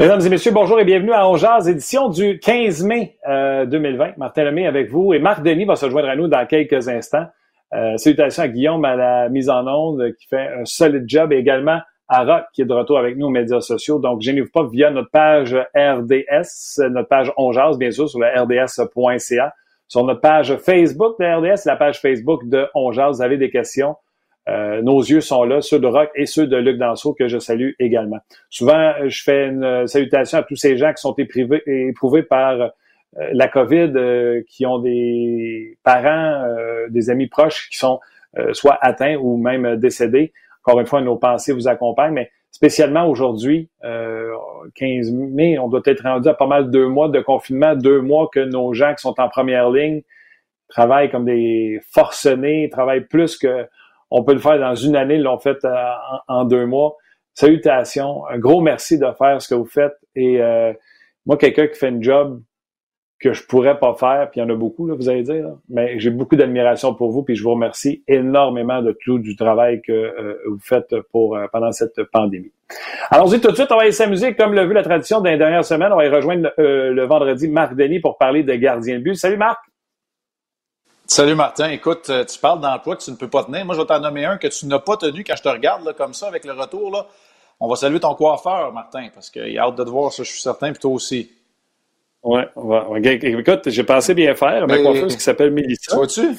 Mesdames et messieurs, bonjour et bienvenue à Ongeaz, édition du 15 mai 2020. Euh, Martin Lemay avec vous et Marc Denis va se joindre à nous dans quelques instants. Euh, salutations à Guillaume à la mise en onde qui fait un solide job et également à Rock qui est de retour avec nous aux médias sociaux. Donc, gênez-vous pas via notre page RDS, notre page Ongeaz, bien sûr, sur le rds.ca. Sur notre page Facebook de RDS, la page Facebook de Ongeaz, vous avez des questions euh, nos yeux sont là, ceux de Rock et ceux de Luc Danseau, que je salue également. Souvent, je fais une salutation à tous ces gens qui sont éprouvés, par euh, la COVID, euh, qui ont des parents, des amis proches qui sont soit atteints ou même décédés. Encore une fois, nos pensées vous accompagnent, mais spécialement aujourd'hui, 15 mai, on doit être rendu à pas mal deux mois de confinement, deux mois que nos gens qui sont en première ligne travaillent comme des forcenés, travaillent plus que on peut le faire dans une année, ils l'ont fait euh, en, deux mois. Salutations, un gros merci de faire ce que vous faites. Et euh, moi, quelqu'un qui fait un job que je pourrais pas faire, puis il y en a beaucoup, là, vous allez dire, mais j'ai beaucoup d'admiration pour vous, puis je vous remercie énormément de tout du travail que euh, vous faites pour pendant cette pandémie. Allons-y tout de suite, on va aller s'amuser, comme l'a vu la tradition les dernières semaines, on va y rejoindre le vendredi Marc Denis pour parler de gardien de but. Salut Marc! Salut Martin. Écoute, euh, tu parles d'emploi que tu ne peux pas tenir. Moi, je vais t'en nommer un que tu n'as pas tenu quand je te regarde là, comme ça avec le retour. Là. On va saluer ton coiffeur, Martin, parce qu'il a hâte de te voir, ça, je suis certain, puis toi aussi. Oui, ouais. écoute, j'ai pensé bien faire. Ma coiffeuse qui s'appelle Mélissa. Tu vois-tu?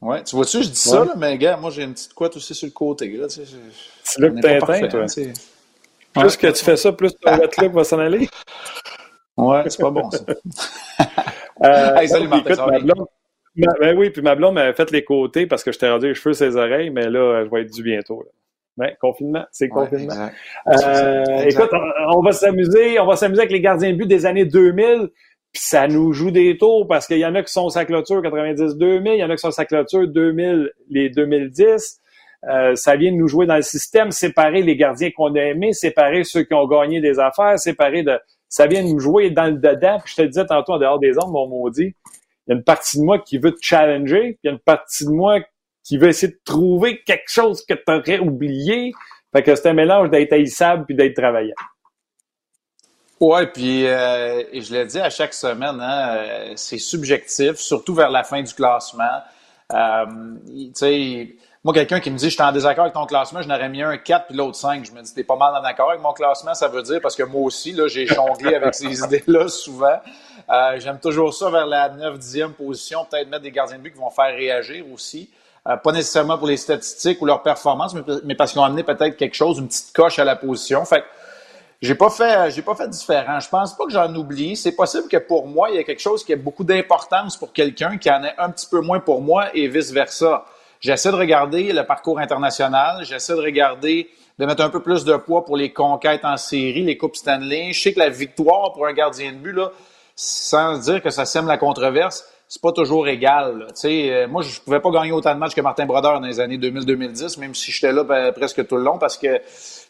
Ouais, tu vois-tu, je dis ça, là, mais gars, moi, j'ai une petite couette aussi sur le côté. Là, tu sais, c'est que Tintin, toi. Hein, plus que tu fais ça, plus ton look va s'en aller. Ouais, c'est pas bon, ça. euh, hey, salut Martin, ben oui, puis ma blonde m'a fait les côtés parce que je t'ai rendu les cheveux ses oreilles, mais là, je vais être dû bientôt. Là. Ben, confinement, c'est confinement. Euh, écoute, on, va s'amuser, on va s'amuser avec les gardiens de but des années 2000, puis ça nous joue des tours parce qu'il y en a qui sont sa clôture 90-2000, il y en a qui sont sa clôture 2000, les 2010. Euh, ça vient de nous jouer dans le système, séparer les gardiens qu'on a aimés, séparer ceux qui ont gagné des affaires, séparer de... Ça vient de nous jouer dans le dedans. Puis je te le disais tantôt en dehors des ondes, mon maudit, il y a une partie de moi qui veut te challenger, puis il y a une partie de moi qui veut essayer de trouver quelque chose que tu aurais oublié. Fait que c'est un mélange d'être haïssable puis d'être travaillant. Ouais, puis euh, et je l'ai dit à chaque semaine, hein, euh, c'est subjectif, surtout vers la fin du classement. Euh, tu sais, moi, quelqu'un qui me dit je suis en désaccord avec ton classement, je n'aurais mis un 4 puis l'autre 5. Je me dis, t'es pas mal en accord avec mon classement, ça veut dire, parce que moi aussi, là, j'ai jonglé avec ces idées-là souvent. Euh, j'aime toujours ça vers la 9-10e position, peut-être mettre des gardiens de but qui vont faire réagir aussi. Euh, pas nécessairement pour les statistiques ou leur performance, mais, parce qu'ils ont amené peut-être quelque chose, une petite coche à la position. Fait j'ai pas fait, j'ai pas fait différent. Je pense pas que j'en oublie. C'est possible que pour moi, il y a quelque chose qui a beaucoup d'importance pour quelqu'un qui en ait un petit peu moins pour moi et vice versa. J'essaie de regarder le parcours international, j'essaie de regarder, de mettre un peu plus de poids pour les conquêtes en série, les Coupes Stanley. Je sais que la victoire pour un gardien de but, là, sans dire que ça sème la controverse, c'est pas toujours égal. Euh, moi, je pouvais pas gagner autant de matchs que Martin Brodeur dans les années 2000-2010, même si j'étais là ben, presque tout le long, parce que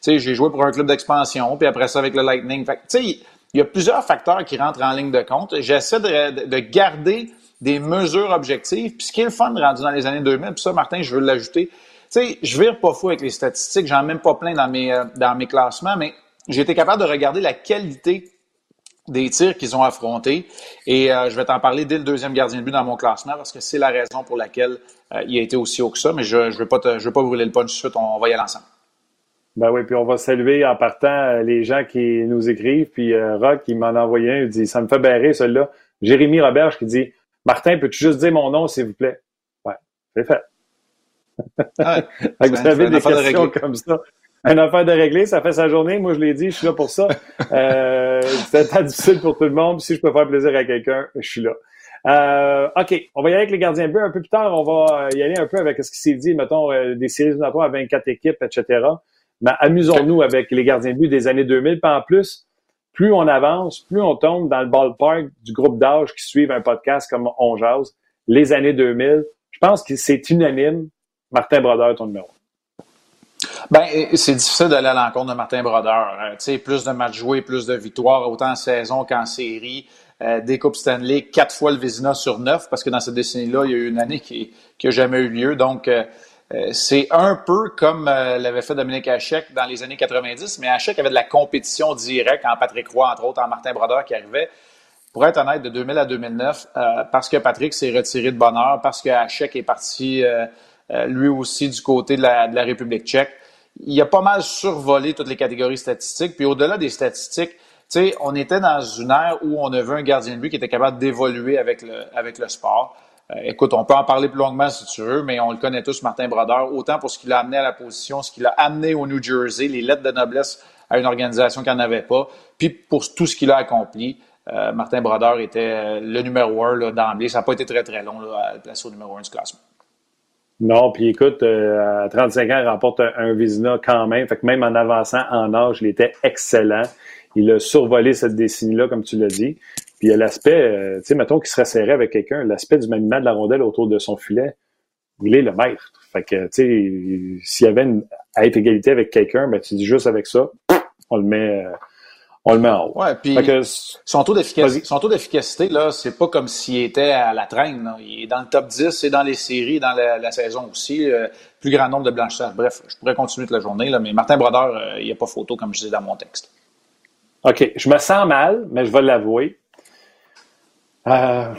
j'ai joué pour un club d'expansion, puis après ça avec le Lightning. il y a plusieurs facteurs qui rentrent en ligne de compte. J'essaie de, de garder des mesures objectives. Puis ce qui est le fun rendu dans les années 2000, puis ça, Martin, je veux l'ajouter. Tu sais, je vire pas fou avec les statistiques, j'en ai même pas plein dans mes, euh, dans mes classements, mais j'ai été capable de regarder la qualité des tirs qu'ils ont affrontés. Et euh, je vais t'en parler dès le deuxième gardien de but dans mon classement parce que c'est la raison pour laquelle euh, il a été aussi haut que ça. Mais je ne je je veux pas brûler le punch tout de suite. On, va y aller ensemble. Ben oui, puis on va saluer en partant les gens qui nous écrivent. Puis Rock, il m'en a envoyé un, il dit Ça me fait barrer celui-là. Jérémy Roberge qui dit Martin, peux-tu juste dire mon nom, s'il vous plaît? Ouais, c'est fait. Ah vous avez des questions comme ça. Une affaire de régler, ça fait sa journée. Moi, je l'ai dit, je suis là pour ça. Euh, c'est difficile pour tout le monde. Si je peux faire plaisir à quelqu'un, je suis là. Euh, OK, on va y aller avec les gardiens de but un peu plus tard. On va y aller un peu avec ce qui s'est dit, mettons, euh, des séries éliminatoires à 24 équipes, etc. Mais amusons-nous avec les gardiens de but des années 2000. Puis en plus, plus on avance, plus on tombe dans le ballpark du groupe d'âge qui suivent un podcast comme On Jase, les années 2000. Je pense que c'est unanime. Martin Brodeur, ton numéro. Ben, c'est difficile d'aller à l'encontre de Martin Brodeur. Euh, sais, plus de matchs joués, plus de victoires, autant en saison qu'en série. Euh, des Coupes Stanley, quatre fois le Vizina sur neuf, parce que dans cette décennie-là, il y a eu une année qui n'a jamais eu lieu. Donc, euh, c'est un peu comme l'avait fait Dominique Hachek dans les années 90, mais Hachek avait de la compétition directe en Patrick Roy, entre autres, en Martin Brodeur qui arrivait. Pour être honnête, de 2000 à 2009, parce que Patrick s'est retiré de bonheur, parce que Hachek est parti lui aussi du côté de la République tchèque, il a pas mal survolé toutes les catégories statistiques. Puis au-delà des statistiques, tu sais, on était dans une ère où on avait un gardien de but qui était capable d'évoluer avec le, avec le sport. Euh, écoute, on peut en parler plus longuement si tu veux, mais on le connaît tous, Martin Brodeur, autant pour ce qu'il a amené à la position, ce qu'il a amené au New Jersey, les lettres de noblesse à une organisation qui n'en avait pas, puis pour tout ce qu'il a accompli. Euh, Martin Brodeur était le numéro un d'emblée. Ça n'a pas été très, très long là, à le placer au numéro un du classement. Non, puis écoute, à 35 ans, il remporte un, un Vizina quand même. Fait que même en avançant en âge, il était excellent. Il a survolé cette décennie-là, comme tu l'as dit. Puis il y a l'aspect, euh, tu sais, mettons qu'il serait serré avec quelqu'un, l'aspect du maniement de la rondelle autour de son filet, il est le maître. Fait que, tu sais, s'il y avait une, à être égalité avec quelqu'un, ben tu dis juste avec ça, on le met, euh, on le met en haut. Ouais, puis son taux d'efficacité, son taux d'efficacité là, c'est pas comme s'il était à la traîne. Il est dans le top 10, c'est dans les séries, dans la, saison aussi. Euh, plus grand nombre de blanchisseurs. Bref, je pourrais continuer toute la journée là, mais Martin Brodeur, il n'y a pas photo comme je disais dans mon texte. OK, je me sens mal, mais je vais l'avouer. Euh,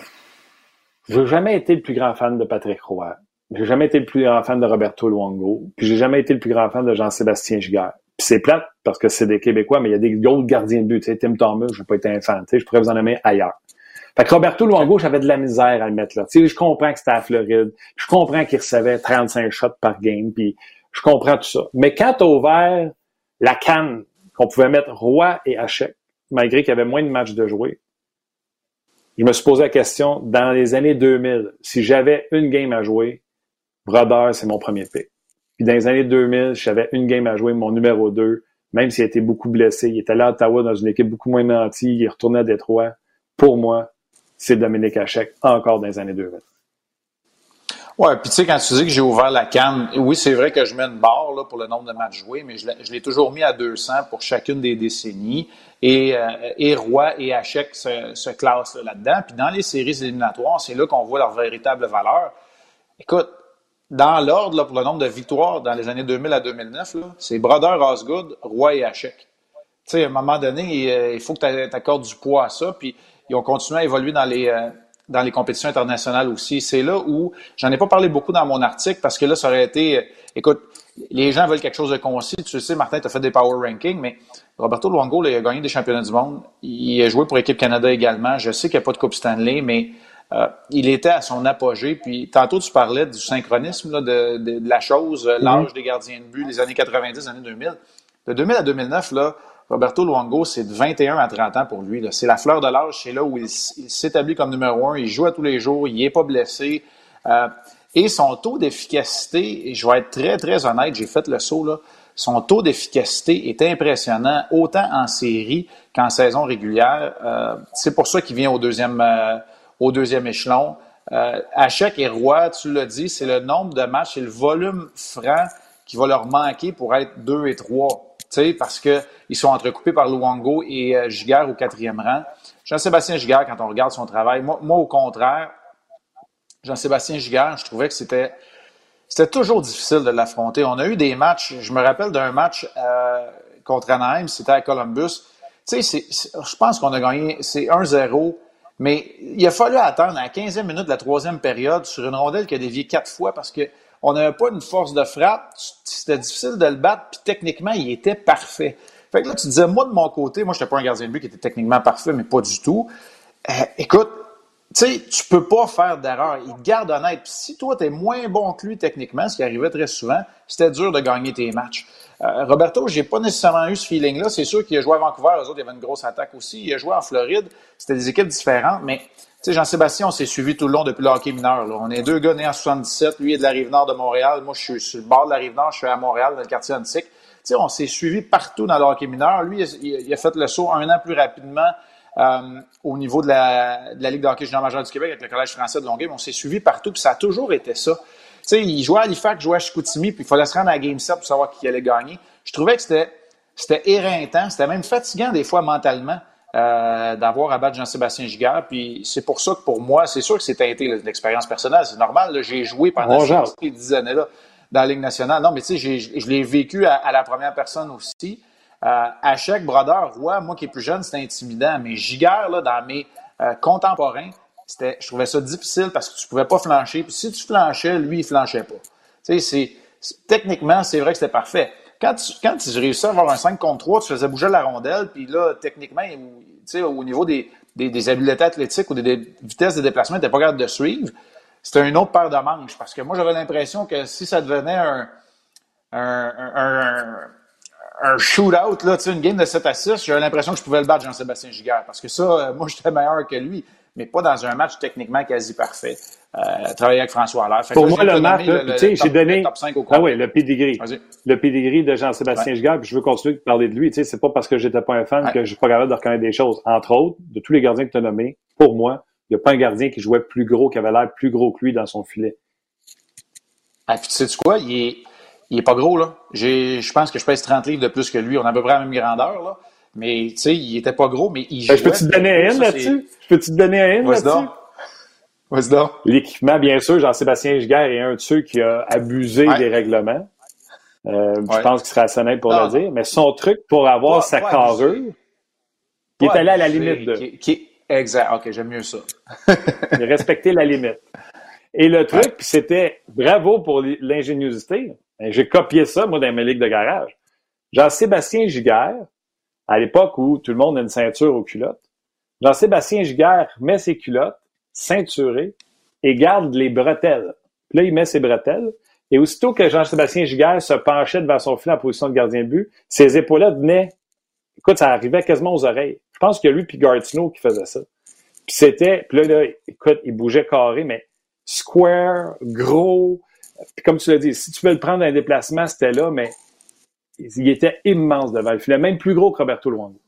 je n'ai jamais été le plus grand fan de Patrick Roy. J'ai jamais été le plus grand fan de Roberto Luongo. Puis j'ai jamais été le plus grand fan de Jean-Sébastien Giguère. C'est plate parce que c'est des Québécois, mais il y a des autres gardiens de but. Tu sais, Tim Thomas, je n'ai pas été un fan. Tu je pourrais vous en aimer ailleurs. Fait que Roberto Luongo, j'avais de la misère à le mettre là. Tu je comprends que c'était à Floride. Je comprends qu'il recevait 35 shots par game. Puis je comprends tout ça. Mais quand tu as ouvert la canne qu'on pouvait mettre Roi et Hachek, malgré qu'il y avait moins de matchs de jouer. Je me suis posé la question, dans les années 2000, si j'avais une game à jouer, Brodeur, c'est mon premier pick. Puis dans les années 2000, si j'avais une game à jouer, mon numéro 2, même s'il a été beaucoup blessé, il était là à Ottawa dans une équipe beaucoup moins nantie, il est retourné à Détroit. Pour moi, c'est Dominique Hachek, encore dans les années 2000. Ouais, puis tu sais, quand tu dis que j'ai ouvert la canne, oui, c'est vrai que je mets une barre là, pour le nombre de matchs joués, mais je l'ai toujours mis à 200 pour chacune des décennies. Et, euh, et Roy et Hachek se classent là-dedans. puis dans les séries éliminatoires, c'est là qu'on voit leur véritable valeur. Écoute, dans l'ordre, pour le nombre de victoires dans les années 2000 à 2009, c'est Brodeur, Osgood, Roy et Hachek. Tu sais, à un moment donné, il, faut que tu accordes du poids à ça. Puis ils ont continué à évoluer dans les, euh, dans les compétitions internationales aussi. C'est là où j'en ai pas parlé beaucoup dans mon article parce que là, ça aurait été, euh, écoute, les gens veulent quelque chose de concis. Tu sais, Martin, tu as fait des power rankings, mais Roberto Luongo, il a gagné des championnats du monde. Il a joué pour l'équipe Canada également. Je sais qu'il n'y a pas de Coupe Stanley, mais euh, il était à son apogée. Puis tantôt, tu parlais du synchronisme là, de, de, la chose, mm-hmm. l'âge des gardiens de but, les années 90, les années 2000. De 2000 à 2009, là, Roberto Luongo, c'est de 21 à 30 ans pour lui. C'est la fleur de l'âge, c'est là où il, s'établit comme numéro un. Il joue à tous les jours, il n'est pas blessé. Euh, et son taux d'efficacité, et je vais être très, très honnête, j'ai fait le saut, là, son taux d'efficacité est impressionnant, autant en série qu'en saison régulière. Euh, c'est pour ça qu'il vient au deuxième, euh, au deuxième échelon. Euh, Hachek et Roy, tu l'as dit, c'est le nombre de matchs et le volume franc qui va leur manquer pour être deux et trois parce qu'ils sont entrecoupés par Luongo et euh, au quatrième rang. Jean-Sébastien Giguère, quand on regarde son travail, moi, au contraire, Jean-Sébastien Giguère, je trouvais que c'était c'était toujours difficile de l'affronter. On a eu des matchs, je me rappelle d'un match euh, contre Anaheim, c'était à Columbus. Tu sais, je pense qu'on a gagné, c'est 1-0, mais il a fallu attendre à la 15e minute de la troisième période sur une rondelle qui a dévié quatre fois parce que on n'avait pas une force de frappe, c'était difficile de le battre, puis techniquement, il était parfait. Fait que là, tu disais, moi, de mon côté, moi, je n'étais pas un gardien de but qui était techniquement parfait, mais pas du tout. Euh, écoute, tu sais, tu peux pas faire d'erreur. Il te garde honnête. Puis si toi, tu es moins bon que lui techniquement, ce qui arrivait très souvent, c'était dur de gagner tes matchs. Euh, Roberto, j'ai pas nécessairement eu ce feeling-là. C'est sûr qu'il a joué à Vancouver, eux autres, il y avait une grosse attaque aussi. Il a joué en Floride. C'était des équipes différentes, mais sais, Jean-Sébastien, on s'est suivi tout le long depuis le hockey mineur. Là. On est deux gars nés en 77. Lui est de la rive nord de Montréal. Moi, je suis sur le bord de la rive nord. Je suis à Montréal, dans le quartier antique. sais, on s'est suivi partout dans le hockey mineur. Lui, il, a fait le saut un an plus rapidement euh, au niveau de la, Ligue de hockey junior du Québec avec le Collège français de Longueuil. On s'est suivi partout, puis ça a toujours été ça. Sais, il jouait à Halifax, il jouait à Chicoutimi, puis il fallait se rendre à la Game 7 pour savoir qui allait gagner. Je trouvais que c'était c'était éreintant, c'était même fatigant des fois mentalement. Euh, d'avoir à battre Jean-Sébastien Giguère. Puis c'est pour ça que pour moi, c'est sûr que c'est teinté l'expérience personnelle. C'est normal, j'ai joué pendant ces dix années-là. dans la Ligue nationale. Non, mais tu sais, je l'ai vécu à, la première personne aussi. Euh, à chaque brodeur, Roy, moi qui est plus jeune, c'était intimidant. Mais Giguère, là, dans mes euh, contemporains, je trouvais ça difficile parce que tu pouvais pas flancher. Puis si tu flanchais, lui, il flanchait pas. Tu sais, c'est, techniquement, c'est vrai que c'était parfait. Quand tu, quand tu réussis à avoir un 5 contre 3, tu faisais bouger la rondelle, puis là, techniquement, tu sais, au niveau des, des, des, habiletés athlétiques ou des, vitesses de déplacement, tu n'étais pas capable de suivre. C'était une autre paire de manches. Parce que moi, j'avais l'impression que si ça devenait un, un, un, un shootout, là, une game de 7 à 6, j'avais l'impression que je pouvais le battre Jean-Sébastien Giguère. Parce que ça, euh, moi, j'étais meilleur que lui, mais pas dans un match techniquement quasi parfait. Euh, travailler avec François Allaire. Pour moi, le match, tu sais, j'ai donné. ah oui, le pedigree. Le pedigree de Jean-Sébastien ouais. puis je veux continuer de parler de lui. Tu sais, c'est pas parce que j'étais pas un fan que je suis pas capable de reconnaître des choses. Entre autres, de tous les gardiens que tu as nommés, pour moi, il n'y a pas un gardien qui jouait plus gros, qui avait l'air plus gros que lui dans son filet. Ah, puis tu sais quoi? Il est, il est pas gros, là. Je pense que je pèse 30 livres de plus que lui. On a à peu près la même grandeur, là. Mais, tu sais, il était pas gros, mais il jouait. Ben, je peux-tu te donner un là-dessus? Je peux-tu te donner un là-dessus? L'équipement, bien sûr, Jean-Sébastien Giguère est un de ceux qui a abusé des règlements. Euh, je pense qu'il serait assez pour le dire. Mais son truc pour avoir sa carrure, il est allé à la limite de. Qui, exact. OK, j'aime mieux ça. respecter la limite. Et le truc, puis c'était bravo pour l'ingéniosité. Ben, j'ai copié ça, moi, dans mes ligues de garage. Jean-Sébastien Giguère, à l'époque où tout le monde a une ceinture aux culottes, Jean-Sébastien Giguère met ses culottes, ceinturé et garde les bretelles. Puis là, il met ses bretelles. Et aussitôt que Jean-Sébastien Giguère se penchait devant son filet en position de gardien de but, ses épaulettes venaient. Écoute, ça arrivait quasiment aux oreilles. Je pense a lui puis Gartino qui faisait ça. Puis c'était, puis là, là, écoute, il bougeait carré, mais square, gros. Puis comme tu l'as dit, si tu veux le prendre dans un déplacement, c'était là, mais il était immense devant le filet, même plus gros que Roberto Luongo.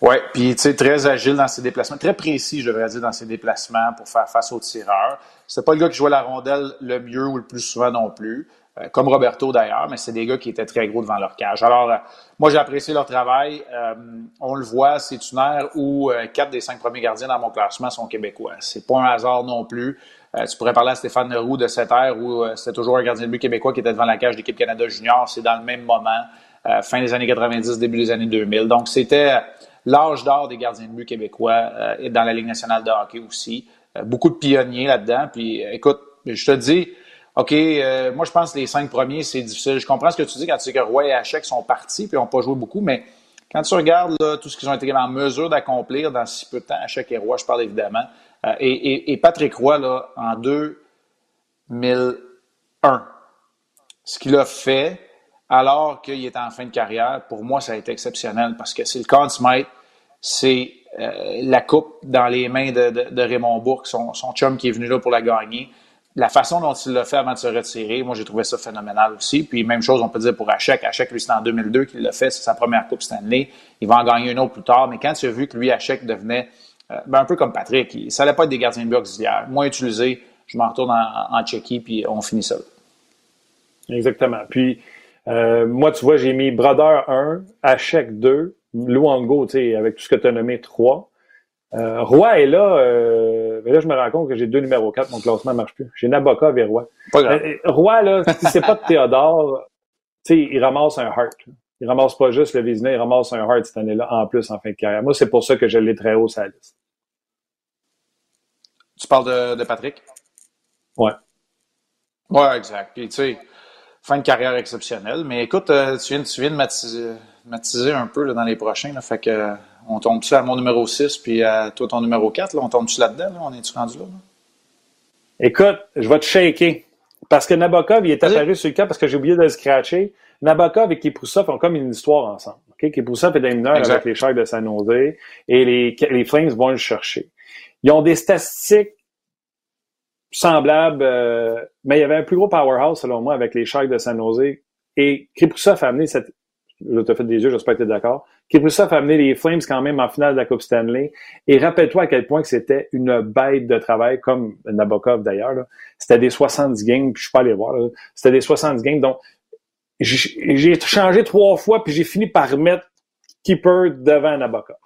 Oui, puis tu sais, très agile dans ses déplacements, très précis, je devrais dire, dans ses déplacements pour faire face aux tireurs. C'est pas le gars qui jouait la rondelle le mieux ou le plus souvent non plus, euh, comme Roberto d'ailleurs, mais c'est des gars qui étaient très gros devant leur cage. Alors, euh, moi, j'ai apprécié leur travail. Euh, on le voit, c'est une ère où quatre des cinq premiers gardiens dans mon classement sont québécois. C'est pas un hasard non plus. Tu pourrais parler à Stéphane Leroux de cette ère où c'était toujours un gardien de but québécois qui était devant la cage d'équipe Canada Junior. C'est dans le même moment. Euh, fin des années 90, début des années 2000. Donc, c'était l'âge d'or des gardiens de but québécois euh, et dans la Ligue nationale de hockey aussi. Euh, beaucoup de pionniers là-dedans. Puis, écoute, je te dis, OK, moi, je pense que les cinq premiers, c'est difficile. Je comprends ce que tu dis quand tu dis que Roy et Hachek sont partis puis n'ont pas joué beaucoup, mais quand tu regardes tout ce qu'ils ont été en mesure d'accomplir dans si peu de temps, Hachek et Roy, je parle évidemment, et, et, Patrick Roy, là, en 2001, ce qu'il a fait, alors qu'il est en fin de carrière, pour moi, ça a été exceptionnel parce que c'est le Conn Smythe, c'est euh, la coupe dans les mains de, Raymond Bourque, son, chum qui est venu là pour la gagner. La façon dont il l'a fait avant de se retirer, moi, j'ai trouvé ça phénoménal aussi. Puis, même chose, on peut dire pour Hachek. Hachek, lui, c'est en 2002 qu'il l'a fait. C'est sa première Coupe Stanley. Il va en gagner une autre plus tard. Mais quand tu as vu que lui, Hachek, devenait euh, ben, un peu comme Patrick, ça n'allait pas être des gardiens de but auxiliaires. Moins utilisé, je m'en retourne en, en Tchéquie, puis on finit ça. Exactement. Puis, euh, moi, tu vois, j'ai mis Brother 1, Hachek 2, Luango, tu sais, avec tout ce que tu as nommé 3. Euh, Roy est là, euh, mais là, je me rends compte que j'ai deux numéros 4, mon classement ne marche plus. J'ai Nabokov et Roy. Euh, Roy, là, si c'est pas de Théodore, tu sais, il ramasse un heart. Il ramasse pas juste le Vizina, il ramasse un heart cette année-là, en plus, en fin de carrière. Moi, c'est pour ça que je l'ai très haut sur la liste. Tu parles de, de Patrick? Ouais. Ouais, exact. Puis, tu sais, fin de carrière exceptionnelle. Mais écoute, euh, tu, viens, tu viens de matiser, un peu là, dans les prochains. Là, fait que, euh, on tombe-tu à mon numéro 6 puis à toi ton numéro 4? Là, on tombe-tu là-dedans? On est-tu rendu là, Écoute, je vais te shaker. Parce que Nabokov, il est apparu sur le cas parce que j'ai oublié de le scratcher. Nabokov et Kiproussov ont comme une histoire ensemble. Okay? Est dans avec les Sharks de San Jose et les, les Flames vont le chercher. Ils ont des statistiques semblable, euh, mais il y avait un plus gros powerhouse, selon moi, avec les Sharks de San Jose. Et Kripousov a amené cette... Je te fais des yeux, j'espère que tu es d'accord. Kripousov a amené les Flames quand même en finale de la Coupe Stanley. Et rappelle-toi à quel point que c'était une bête de travail, comme Nabokov d'ailleurs. C'était des 70 games, puis je suis pas allé voir. C'était des 70 games. Donc, j'ai changé trois fois, puis j'ai fini par mettre Keeper devant Nabokov.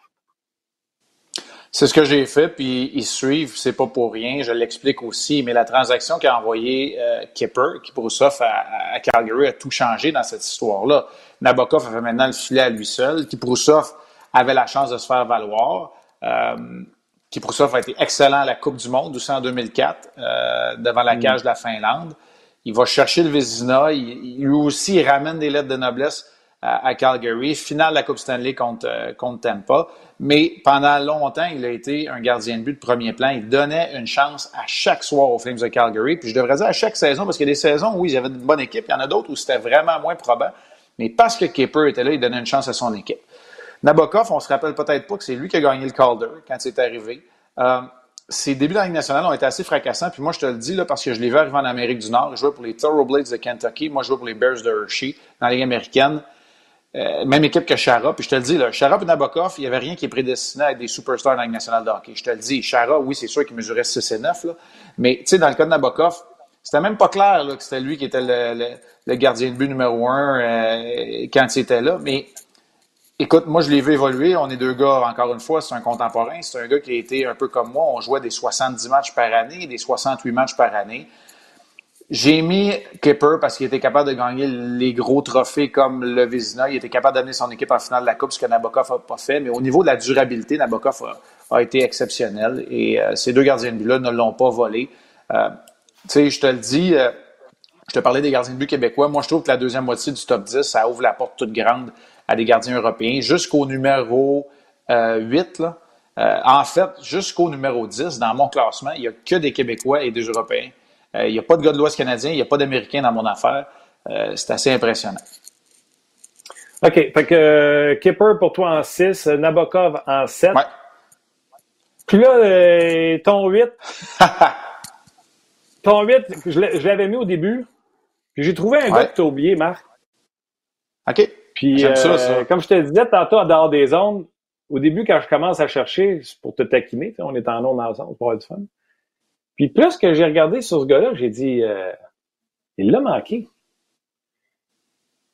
C'est ce que j'ai fait, puis ils suivent, c'est pas pour rien, je l'explique aussi, mais la transaction qu'a envoyé euh, Kipper, Kiprusov à, à, Calgary, a tout changé dans cette histoire-là. Nabokov avait maintenant le filet à lui seul, Kiprusov avait la chance de se faire valoir. Euh, a été excellent à la Coupe du Monde, aussi en 2004, euh, devant la mm. cage de la Finlande. Il va chercher le Vézina, il, lui aussi il ramène des lettres de noblesse à, Calgary, finale de la Coupe Stanley contre, euh, contre Tampa. Mais pendant longtemps, il a été un gardien de but de premier plan. Il donnait une chance à chaque soir aux Flames de Calgary. Puis je devrais dire à chaque saison, parce qu'il y a des saisons où ils avaient une bonne équipe, il y en a d'autres où c'était vraiment moins probant. Mais parce que Kipper était là, il donnait une chance à son équipe. Nabokov, on se rappelle peut-être pas que c'est lui qui a gagné le Calder quand c'est arrivé. Euh, ses débuts dans la Ligue nationale ont été assez fracassants. Puis moi, je te le dis là, parce que je l'ai vu arriver en Amérique du Nord. Il jouait pour les Thoroughblades de Kentucky. Moi, je jouais pour les Bears de Hershey dans la Ligue américaine. Euh, même équipe que Chara. Puis je te le dis, là, et Nabokov, il n'y avait rien qui est prédestiné à être des superstars dans la nationale de hockey. Je te le dis, Chara, oui, c'est sûr qu'il mesurait 6 et 9. Là, mais tu sais, dans le cas de Nabokov, c'était même pas clair que c'était lui qui était le, le, gardien de but numéro un euh, quand il était là. Mais écoute, moi, je l'ai vu évoluer. On est deux gars, encore une fois, c'est un contemporain. C'est un gars qui a été un peu comme moi. On jouait des 70 matchs par année, des 68 matchs par année. J'ai mis Kipper parce qu'il était capable de gagner les gros trophées comme le Vézina. Il était capable d'amener son équipe en finale de la Coupe, ce que Nabokov n'a pas fait. Mais au niveau de la durabilité, Nabokov a, été exceptionnel. Et euh, ces deux gardiens de but-là ne l'ont pas volé. Euh, tu sais, je te le dis, euh, je te parlais des gardiens de but québécois. Moi, je trouve que la deuxième moitié du top 10, ça ouvre la porte toute grande à des gardiens européens jusqu'au numéro 8. Là. en fait, jusqu'au numéro 10, dans mon classement, il n'y a que des Québécois et des Européens. Euh, il n'y a pas de gars de l'Ouest canadien, il n'y a pas d'Américain dans mon affaire. Euh, c'est assez impressionnant. OK. Fait que euh, Kipper pour toi en 6, Nabokov en 7. Ouais. Puis là, ton 8. ton 8, je l'avais mis au début. Puis j'ai trouvé un gars que tu as oublié, Marc. OK. Puis, ça, comme je te disais tantôt, en dehors des zones, au début, quand je commence à chercher, pour te taquiner, on est en ondes ensemble pour avoir du fun. Puis plus que j'ai regardé sur ce gars-là, j'ai dit, euh, il l'a manqué.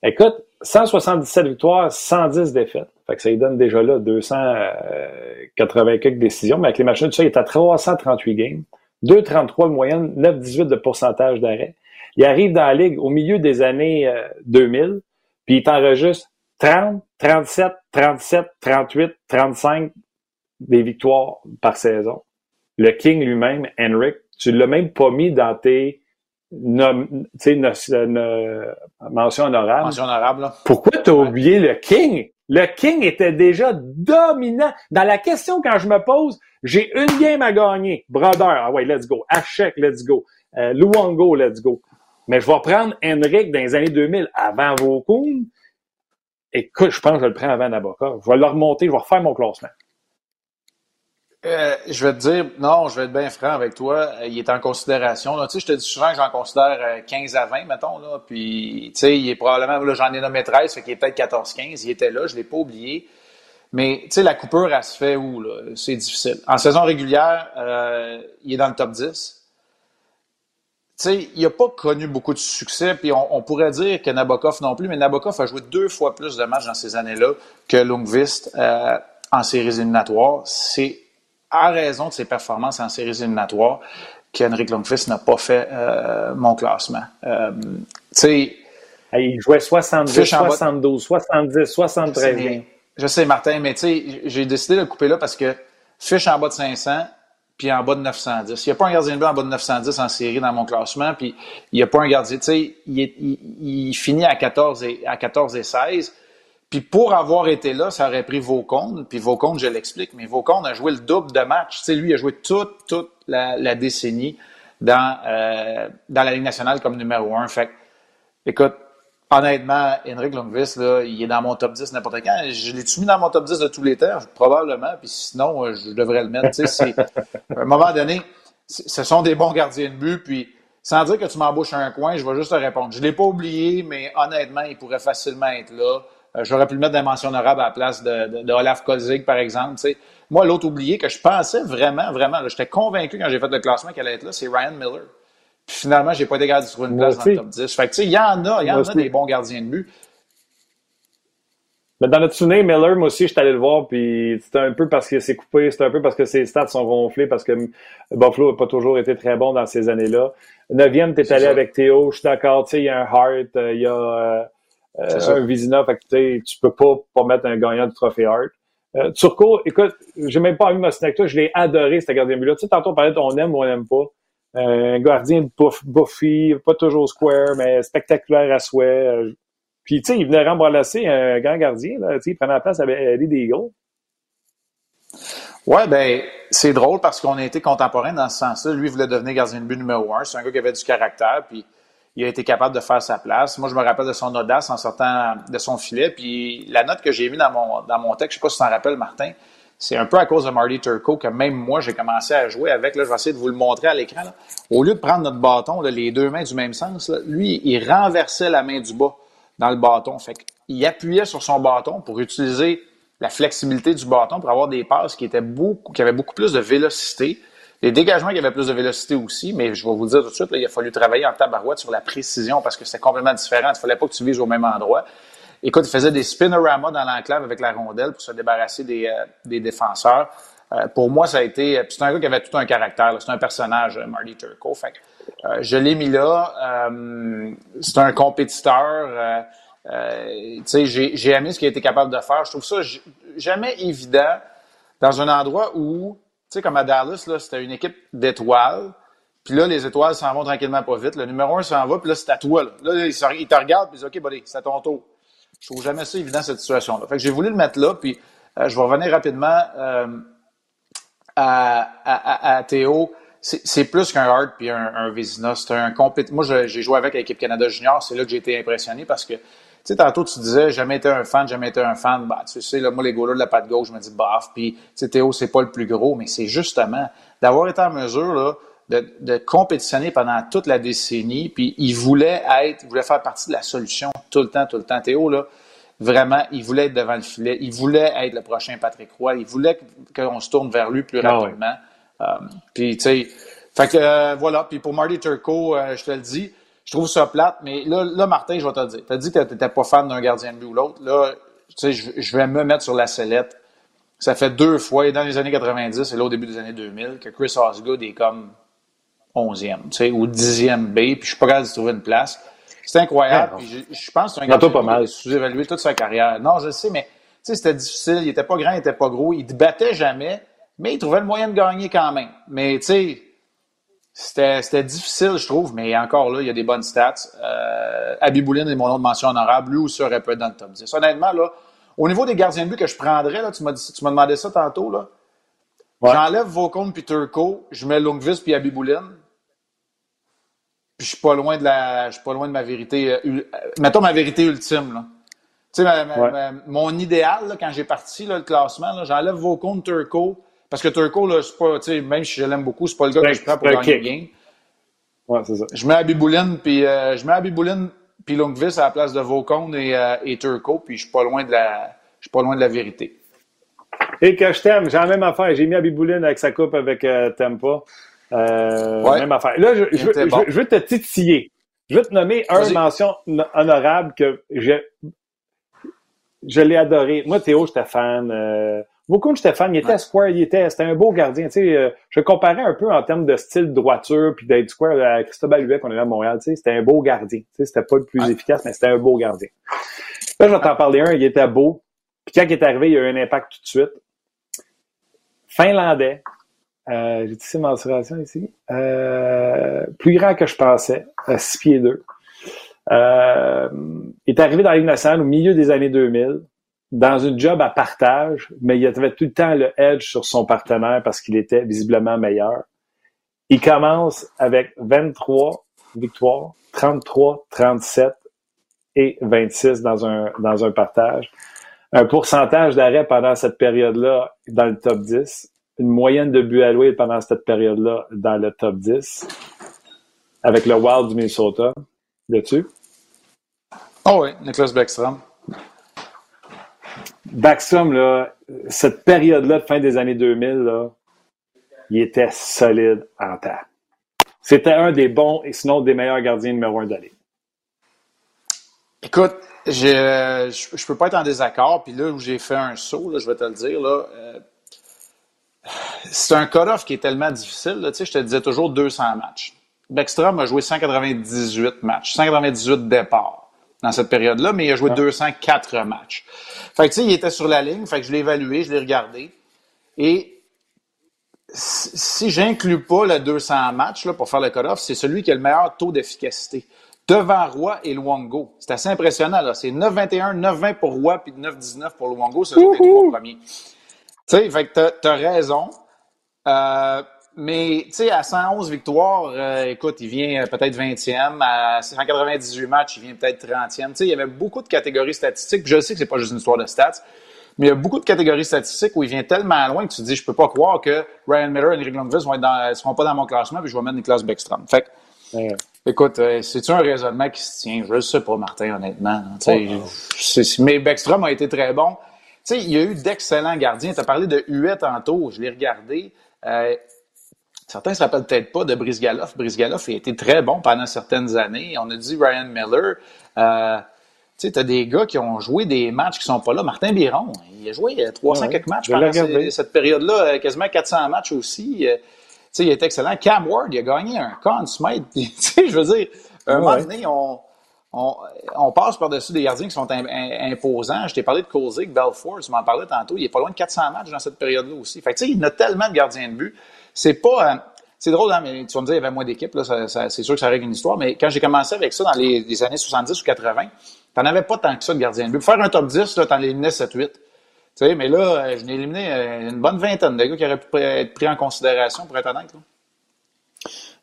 Écoute, 177 victoires, 110 défaites. Fait que ça lui donne déjà là 280 euh, quelques décisions. Mais avec les machines, tout ça, il est à 338 games. 2,33 de moyenne, 9,18 de pourcentage d'arrêt. Il arrive dans la ligue au milieu des années 2000, euh, puis il t'enregistre 30, 37, 37, 38, 35 des victoires par saison le King lui-même, Henrik, tu l'as même pas mis dans tes euh, mentions honorables. Mention honorable, là. Pourquoi t'as oublié le King? Le King était déjà dominant. Dans la question quand je me pose, j'ai une game à gagner. Brother, ah ouais, let's go. Hachek, let's go. Euh, Luongo, let's go. Mais je vais prendre Henrik dans les années 2000 avant Vaucoum. Écoute, je pense que je le prends avant Nabokov. Je vais le remonter, je vais refaire mon classement. Euh, je vais te dire, non, je vais être bien franc avec toi. Euh, il est en considération. Tu sais, je te dis souvent que j'en considère 15 euh, à 20, mettons. Là. Puis, tu sais, il est probablement, là, j'en ai nommé 13, fait qu'il est peut-être 14-15. Il était là, je l'ai pas oublié. Mais, tu sais, la coupure, elle se fait où, là? C'est difficile. En saison régulière, il est dans le top 10. Tu sais, il n'a pas connu beaucoup de succès, puis on, pourrait dire que Nabokov non plus, mais Nabokov a joué deux fois plus de matchs dans ces années-là que Lundqvist en séries éliminatoires. C'est à raison de ses performances en séries éliminatoires, qu'Henrik Lundqvist n'a pas fait euh, mon classement. Euh, il jouait 70, 72, 70, 73. Je sais, Martin, mais j'ai décidé de le couper là parce que fiche en bas de 500, puis en bas de 910. Il n'y a pas un gardien de but en bas de 910 en série dans mon classement, puis il n'y a pas un gardien, tu sais, il, il, finit à 14 et, à 14 et 16. Puis pour avoir été là, ça aurait pris Vaucon. Puis Vaucon, je l'explique, mais Vaucon a joué le double de matchs. Sais, lui, il a joué toute, toute la, décennie dans, euh, dans la Ligue nationale comme numéro un. Fait écoute, honnêtement, Henrik Lundqvist, là, il est dans mon top 10 n'importe quand. Je l'ai mis dans mon top 10 de tous les temps? Probablement. Puis sinon, euh, je devrais le mettre. À un moment donné, ce sont des bons gardiens de but. Puis sans dire que tu m'embauches un coin, je vais juste te répondre. Je ne l'ai pas oublié, mais honnêtement, il pourrait facilement être là. Euh, j'aurais pu le mettre dans mention honorable à la place de, de, Olaf Kolzig, par exemple. Moi, l'autre oublié que je pensais vraiment, vraiment, j'étais convaincu quand j'ai fait le classement qu'elle allait être là, c'est Ryan Miller. Puis finalement, j'ai pas été capable de trouver une place dans le top 10. Fait que, tu sais, il y en a, il y en a des bons gardiens de but. Mais dans notre souvenir, Miller, moi aussi, je suis allé le voir, puis c'était un peu parce que c'est coupé, c'était un peu parce que ses stats sont gonflés, parce que Buffalo n'a pas toujours été très bon dans ces années-là. Neuvième, t'es allé avec Théo, je suis d'accord, tu sais, il y a un Hart, euh, il y a euh, euh un Vizina, fait que tu peux pas, pas mettre un gagnant du trophée Hart. Euh, Turco, écoute, j'ai même pas vu ma snack je l'ai adoré, ce gardien but-là. Tu sais, tantôt on parlait de on aime ou on n'aime pas. Euh, un gardien de pas toujours square, mais spectaculaire à souhait. Puis, tu sais, il venait rembrasser un grand gardien, là. Tu sais, il prenait la place avec Eddie. Ouais, ben, c'est drôle parce qu'on a été contemporains dans ce sens-là. Lui, il voulait devenir gardien de but numéro un. C'est un gars qui avait du caractère, puis il a été capable de faire sa place. Moi, je me rappelle de son audace en sortant de son filet. Puis la note que j'ai mis dans mon, texte, je sais pas si tu t'en rappelles, Martin, c'est un peu à cause de Marty Turco que même moi, j'ai commencé à jouer avec. Là, je vais essayer de vous le montrer à l'écran. Au lieu de prendre notre bâton, les deux mains du même sens, lui, il renversait la main du bas dans le bâton. Fait il appuyait sur son bâton pour utiliser la flexibilité du bâton pour avoir des passes qui étaient qui avaient beaucoup plus de vélocité. Les dégagements qui avaient plus de vélocité aussi, mais je vais vous dire tout de suite, il a fallu travailler en tabarouette sur la précision parce que c'était complètement différent. Il ne fallait pas que tu vises au même endroit. Écoute, il faisait des spinoramas dans l'enclave avec la rondelle pour se débarrasser des, euh, des défenseurs. Euh, pour moi, ça a été. C'est un gars qui avait tout un caractère. C'est un personnage, euh, Marty Turco. Fait euh, je l'ai mis là. Euh, c'est un compétiteur. Euh, j'ai aimé ce qu'il a été capable de faire. Je trouve ça jamais évident dans un endroit où, sais, comme à Dallas, c'était une équipe d'étoiles. Puis là, les étoiles s'en vont tranquillement pas vite. Le numéro un s'en va, puis là, c'est à toi. Là, là il, te regarde, puis il dit OK, buddy, c'est à ton tour. Je trouve jamais ça évident, cette situation-là. Fait que j'ai voulu le mettre là, puis je vais revenir rapidement à, à, Théo c'est plus qu'un Hart puis un, un Vézina. C'est un compét... Moi, j'ai joué avec l'équipe Canada Junior. C'est là que j'ai été impressionné parce que, tu sais, tantôt, tu disais, jamais été un fan, jamais été un fan. Bah, tu sais, là, moi, les goalers de la patte gauche, je me dis, baf. Puis, tu sais, Théo, c'est pas le plus gros, mais c'est justement d'avoir été en mesure, là, de, de, compétitionner pendant toute la décennie. Puis, il voulait être, il voulait faire partie de la solution tout le temps, tout le temps. Théo, là, vraiment, il voulait être devant le filet. Il voulait être le prochain Patrick Roy. Il voulait qu'on se tourne vers lui plus ah rapidement. Euh, puis, tu sais, fait que euh, voilà. Puis pour Marty Turco, euh, je te le dis, je trouve ça plate, mais là, là Martin, je vais te le dire. Tu as dit que tu n'étais pas fan d'un gardien de but ou l'autre. Là, tu sais, je, vais me mettre sur la sellette. Ça fait deux fois, et dans les années 90 et là au début des années 2000, que Chris Osgood est comme 11e, tu sais, ou 10e B, puis je suis pas capable de trouver une place. C'est incroyable. puis je, pense que c'est un gardien pas mal. sous-évalué toute sa carrière. Non, je sais, mais tu sais, c'était difficile. Il était pas grand, il était pas gros. Il te battait jamais mais il trouvait le moyen de gagner quand même. Mais tu sais, c'était difficile, je trouve, mais encore là, il y a des bonnes stats. Euh, Abibouline est mon nom de mention honorable. Lui aussi aurait pu être dans le top 10. Honnêtement, là, au niveau des gardiens de but que je prendrais, là, tu m'as demandé ça tantôt, là. J'enlève Vaucon puis Turco, je mets Lungvis puis Abibouline. Puis je suis pas loin de la. Je suis pas loin de ma vérité. Euh, euh, mettons ma vérité ultime, là. Tu sais, mon idéal, là, quand j'ai parti là, le classement, j'enlève Vaucon, Turco, parce que Turco, là, c'est pas, tu sais, même si je l'aime beaucoup, c'est pas le gars que je prends pour gagner le game. Ouais, c'est ça. Je mets Abibouline, puis euh, je mets Abibouline puis Longvis à la place de Vaucon et, euh, et Turco, puis je suis pas loin de la, je suis pas loin de la vérité. Et que je t'aime, j'ai la même affaire. J'ai mis Abibouline avec sa coupe avec euh, Tempa. Euh, Même affaire. Là, je, je, je, veux te titiller. Je veux te nommer un mention honorable que je, je l'ai adoré. Moi, Théo, j'étais fan. Beaucoup de Stéphane, il était square, il était, c'était un beau gardien. Tu sais, euh, je comparais un peu en termes de style de droiture puis d'être square à Christophe Huet qu'on avait à Montréal. Tu sais, c'était un beau gardien. Tu sais, c'était pas le plus efficace, mais c'était un beau gardien. Là, je vais t'en parler un, il était beau. Puis quand il est arrivé, il a eu un impact tout de suite. Finlandais. Euh, J'ai dit mensuration ici. Euh, plus grand que je pensais, à 6 pieds 2. Euh, il est arrivé dans la Ligue nationale au milieu des années 2000 dans une job à partage, mais il avait tout le temps le edge sur son partenaire parce qu'il était visiblement meilleur. Il commence avec 23 victoires, 33, 37 et 26 dans un, dans un partage. Un pourcentage d'arrêt pendant cette période-là dans le top 10. Une moyenne de buts alloués pendant cette période-là dans le top 10. Avec le Wild du Minnesota. Là-dessus? Oh oui, Nicholas Backstrom. Backstrom, là, cette période-là de fin des années 2000, là, il était solide en terre. C'était un des bons et sinon des meilleurs gardiens numéro un de Écoute, je, je, peux pas être en désaccord. Puis là où j'ai fait un saut, là, je vais te le dire, là, euh, c'est un cut-off qui est tellement difficile. Tu sais, je te disais toujours 200 matchs. Beckstrom a joué 198 matchs, 198 départs dans cette période-là, mais il a joué 204 matchs. Fait que, tu sais, il était sur la ligne, fait que je l'ai évalué, je l'ai regardé. Et si j'inclus pas le 200 matchs là, pour faire le cut-off, c'est celui qui a le meilleur taux d'efficacité. Devant Roy et Luongo. C'est assez impressionnant. là. C'est 9-21, 9-20 pour Roy, puis 9-19 pour Luongo. C'est les trois premiers. Tu sais, fait que t'as as raison. Euh, mais, tu sais, à 111 victoires, euh, écoute, il vient euh, peut-être 20e. À 198 matchs, il vient peut-être 30e. Tu sais, il y avait beaucoup de catégories statistiques. Puis je sais que c'est pas juste une histoire de stats. Mais il y a beaucoup de catégories statistiques où il vient tellement loin que tu te dis, je peux pas croire que Ryan Miller et Henry Lundqvist vont être dans, seront pas dans mon classement, puis je vais mettre Nicolas Beckstrom. Fait que, écoute, euh, c'est-tu un raisonnement qui se tient? Je ne sais pas, Martin, honnêtement. mais Beckstrom a été très bon. Tu sais, il y a eu d'excellents gardiens. Tu as parlé de Huet tantôt, je l'ai regardé. Euh, certains ne se rappellent peut-être pas de Brice Galoff. Brice Galoff a été très bon pendant certaines années. On a dit Ryan Miller. Euh, tu sais, as des gars qui ont joué des matchs qui sont pas là. Martin Biron, il a joué 300 euh, quelques matchs pendant cette période-là, euh, quasiment 400 matchs aussi. Tu sais, il est excellent. Cam Ward, il a gagné un Conn Smith. Tu sais, je veux dire, un moment donné, on, on, on passe par-dessus des gardiens qui sont imposants. Je t'ai parlé de Kozik, Belfort, tu m'en parlais tantôt. Il est pas loin de 400 matchs dans cette période-là aussi. Fait que, tu sais, il a tellement de gardiens de but. C'est pas... c'est drôle, hein, mais tu vas me dire, il y avait moins d'équipes, là, c'est sûr que ça règle une histoire, mais quand j'ai commencé avec ça dans les, les années 70 ou 80, T'en avais pas tant que ça de gardien de but. Pour faire un top 10, tu en éliminais 7-8. Tu sais, mais là, euh, je n'ai éliminé euh, une bonne vingtaine de gars qui auraient pu être pris en considération pour être honnête.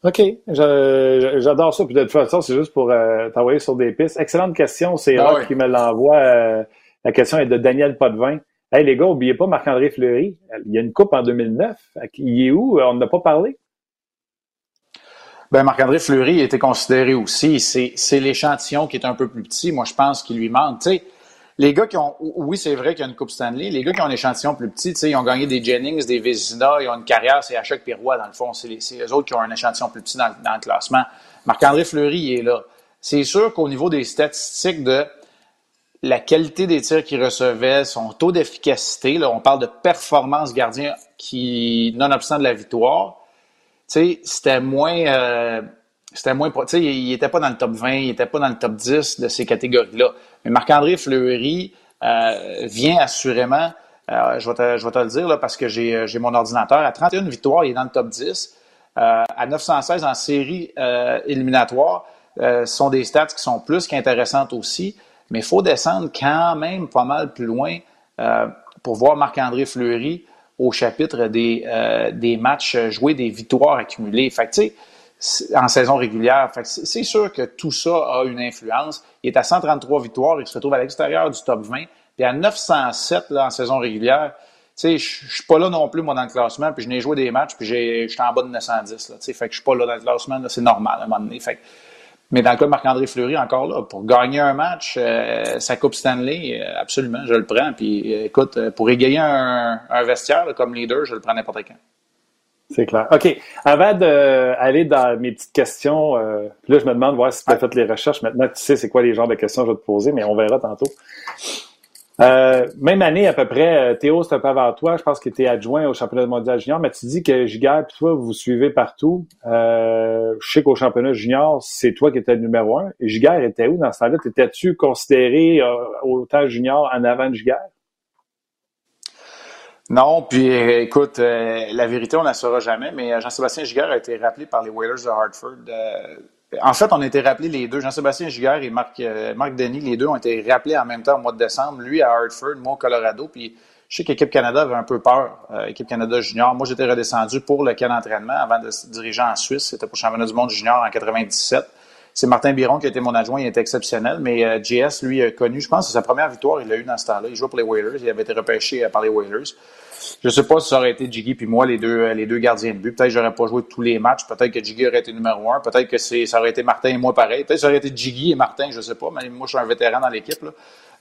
OK. J'adore ça. Puis de toute façon, c'est juste pour euh, t'envoyer sur des pistes. Excellente question. C'est ben qui me l'envoie. la question est de Daniel Potvin. Hey les gars, n'oubliez pas Marc-André Fleury. Il y a une coupe en 2009. Il est où? On n'a pas parlé. Ben, Marc-André Fleury été considéré aussi. C'est l'échantillon qui est un peu plus petit. Moi, je pense qu'il lui manque. Les gars qui ont, oui, c'est vrai qu'il y a une Coupe Stanley. Les gars qui ont un échantillon plus petit, ils ont gagné des Jennings, des Vézina, ils ont une carrière, c'est Achek Pirois, dans le fond. C'est les, autres qui ont un échantillon plus petit dans, le classement. Marc-André Fleury, il est là. C'est sûr qu'au niveau des statistiques de la qualité des tirs qu'il recevait, son taux d'efficacité, là, on parle de performance gardien qui, nonobstant de la victoire, c'était moins. Euh, c'était moins. Il n'était pas dans le top 20, il n'était pas dans le top 10 de ces catégories-là. Mais Marc-André Fleury euh, vient assurément, euh, je, vais te, je vais te le dire là, parce que j'ai, j'ai mon ordinateur, à 31 victoires, il est dans le top 10. à 916 en série éliminatoire, ce sont des stats qui sont plus qu'intéressantes aussi. Mais il faut descendre quand même pas mal plus loin pour voir Marc-André Fleury au chapitre des, euh, des matchs joués, des victoires accumulées. Fait que, en saison régulière. C'est sûr que tout ça a une influence. Il est à 133 victoires, il se retrouve à l'extérieur du top 20. Puis à 907 là, en saison régulière, je suis pas là non plus, moi, dans le classement, puis je n'ai joué des matchs, puis j'étais en bas de 910. Là, fait que je suis pas là dans le classement, c'est normal à un moment donné. Fait que, mais dans le cas de Marc-André Fleury, encore là, pour gagner un match, euh, sa Coupe Stanley, euh, absolument, je le prends. Puis euh, écoute, pour égayer un, vestiaire comme leader, je le prends n'importe quand. C'est clair. OK. Avant d'aller dans mes petites questions, là, je me demande voir si tu as fait les recherches. Maintenant, tu sais c'est quoi les genres de questions que je vais te poser, mais on verra tantôt. Euh, même année à peu près, euh, Théo, c'est un peu avant toi, je pense qu'il était adjoint au championnat mondial junior, mais tu dis que Giguère et toi, vous suivez partout. Euh, je sais qu'au championnat junior, c'est toi qui étais le numéro un. Et Giguère était où dans ce temps-là? T'étais-tu considéré euh, au temps junior en avant de Giguère? Non, puis écoute, la vérité, on ne la saura jamais, mais Jean-Sébastien Giguère a été rappelé par les Whalers de Hartford en fait, on a été rappelés les deux, Jean-Sébastien Giguère et Marc, euh, Marc Denis, les deux ont été rappelés en même temps au mois de décembre. Lui à Hartford, moi au Colorado. Puis je sais qu'Équipe Canada avait un peu peur, euh, Équipe Canada junior. Moi, j'étais redescendu pour le camp d'entraînement avant de se diriger en Suisse. C'était pour le championnat du monde junior en 97. C'est Martin Biron qui a été mon adjoint, il était exceptionnel. Mais euh, JS, lui, a connu, je pense, c'est sa première victoire, il l'a eu dans ce temps-là. Il jouait pour les Whalers, il avait été repêché par les Whalers. Je sais pas si ça aurait été Jiggy puis moi, les deux, euh, les deux gardiens de but. Peut-être que j'aurais pas joué tous les matchs. Peut-être que Jiggy aurait été numéro un. Peut-être que c'est, ça aurait été Martin et moi pareil. Peut-être que ça aurait été Jiggy et Martin, je sais pas. Mais moi, je suis un vétéran dans l'équipe. Là.